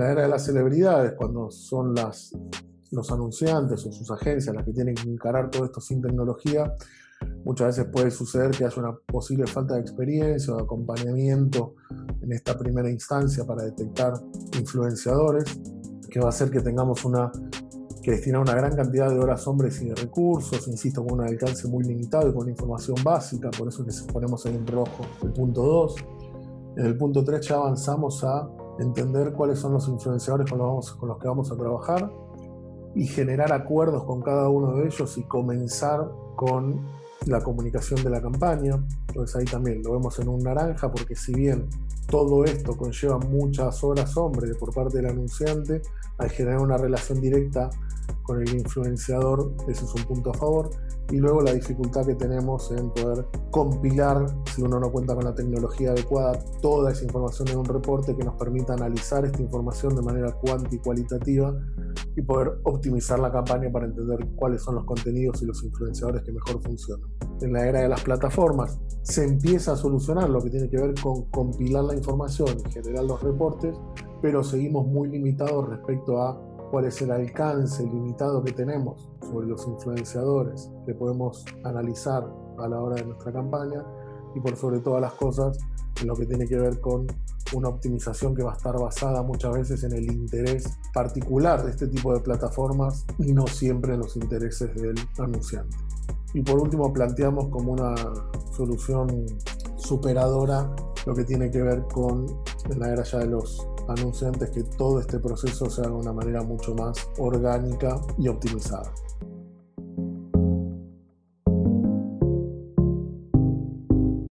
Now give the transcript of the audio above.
la era de las celebridades, cuando son las, los anunciantes o sus agencias las que tienen que encarar todo esto sin tecnología, muchas veces puede suceder que haya una posible falta de experiencia o de acompañamiento en esta primera instancia para detectar influenciadores, que va a hacer que tengamos una que destinar una gran cantidad de horas hombres y de recursos, insisto, con un alcance muy limitado y con información básica, por eso que ponemos ahí en rojo el punto 2. En el punto 3 ya avanzamos a entender cuáles son los influenciadores con los, con que vamos a trabajar y generar acuerdos con cada uno de ellos y comenzar con la comunicación de la campaña. Entonces ahí también lo vemos en un naranja porque si bien todo esto conlleva muchas horas hombre por parte del anunciante, al generar una relación directa con el influenciador, ese es un punto a favor. Y luego la dificultad que tenemos en poder compilar, si uno no cuenta con la tecnología adecuada, toda esa información en un reporte que nos permita analizar esta información de manera cuanti y cualitativa y poder optimizar la campaña para entender cuáles son los contenidos y los influenciadores que mejor funcionan. En la era de las plataformas se empieza a solucionar lo que tiene que ver con compilar la información y generar los reportes, pero seguimos muy limitados respecto a cuál es el alcance limitado que tenemos sobre los influenciadores que podemos analizar a la hora de nuestra campaña y por sobre todas las cosas en lo que tiene que ver con una optimización que va a estar basada muchas veces en el interés particular de este tipo de plataformas y no siempre en los intereses del anunciante. Y por último planteamos como una solución superadora lo que tiene que ver con la era ya de los anunciantes que todo este proceso sea de una manera mucho más orgánica y optimizada.